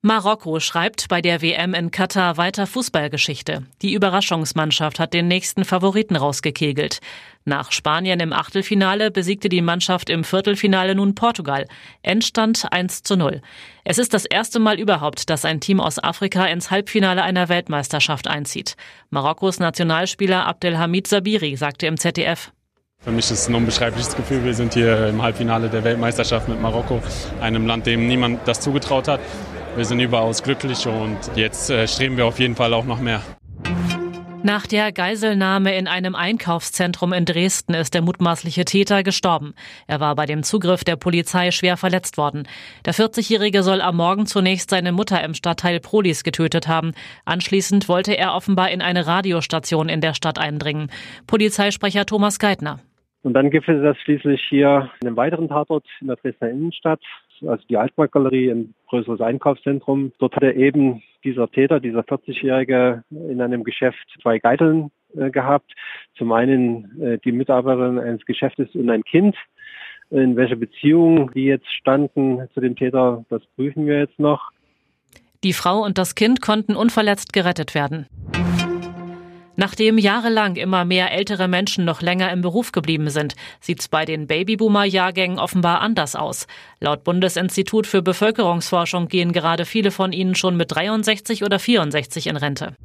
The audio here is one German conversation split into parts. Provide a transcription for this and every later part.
Marokko schreibt bei der WM in Katar weiter Fußballgeschichte. Die Überraschungsmannschaft hat den nächsten Favoriten rausgekegelt. Nach Spanien im Achtelfinale besiegte die Mannschaft im Viertelfinale nun Portugal. Endstand 1 zu 0. Es ist das erste Mal überhaupt, dass ein Team aus Afrika ins Halbfinale einer Weltmeisterschaft einzieht. Marokkos Nationalspieler Abdelhamid Sabiri sagte im ZDF. Für mich ist es ein unbeschreibliches Gefühl. Wir sind hier im Halbfinale der Weltmeisterschaft mit Marokko, einem Land, dem niemand das zugetraut hat. Wir sind überaus glücklich und jetzt äh, streben wir auf jeden Fall auch noch mehr. Nach der Geiselnahme in einem Einkaufszentrum in Dresden ist der mutmaßliche Täter gestorben. Er war bei dem Zugriff der Polizei schwer verletzt worden. Der 40-Jährige soll am Morgen zunächst seine Mutter im Stadtteil Prolis getötet haben. Anschließend wollte er offenbar in eine Radiostation in der Stadt eindringen. Polizeisprecher Thomas Geithner. Und dann gibt es das schließlich hier in einem weiteren Tatort in der Dresdner Innenstadt also die Altmarktgalerie, ein größeres Einkaufszentrum. Dort hat er eben dieser Täter, dieser 40-Jährige, in einem Geschäft zwei Geiteln äh, gehabt. Zum einen äh, die Mitarbeiterin eines Geschäftes und ein Kind. In welcher Beziehung die jetzt standen zu dem Täter, das prüfen wir jetzt noch. Die Frau und das Kind konnten unverletzt gerettet werden. Nachdem jahrelang immer mehr ältere Menschen noch länger im Beruf geblieben sind, sieht's bei den Babyboomer-Jahrgängen offenbar anders aus. Laut Bundesinstitut für Bevölkerungsforschung gehen gerade viele von ihnen schon mit 63 oder 64 in Rente.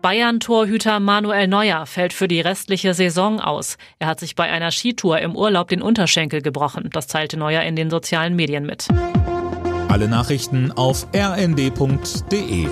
Bayern-Torhüter Manuel Neuer fällt für die restliche Saison aus. Er hat sich bei einer Skitour im Urlaub den Unterschenkel gebrochen. Das teilte Neuer in den sozialen Medien mit. Alle Nachrichten auf rnd.de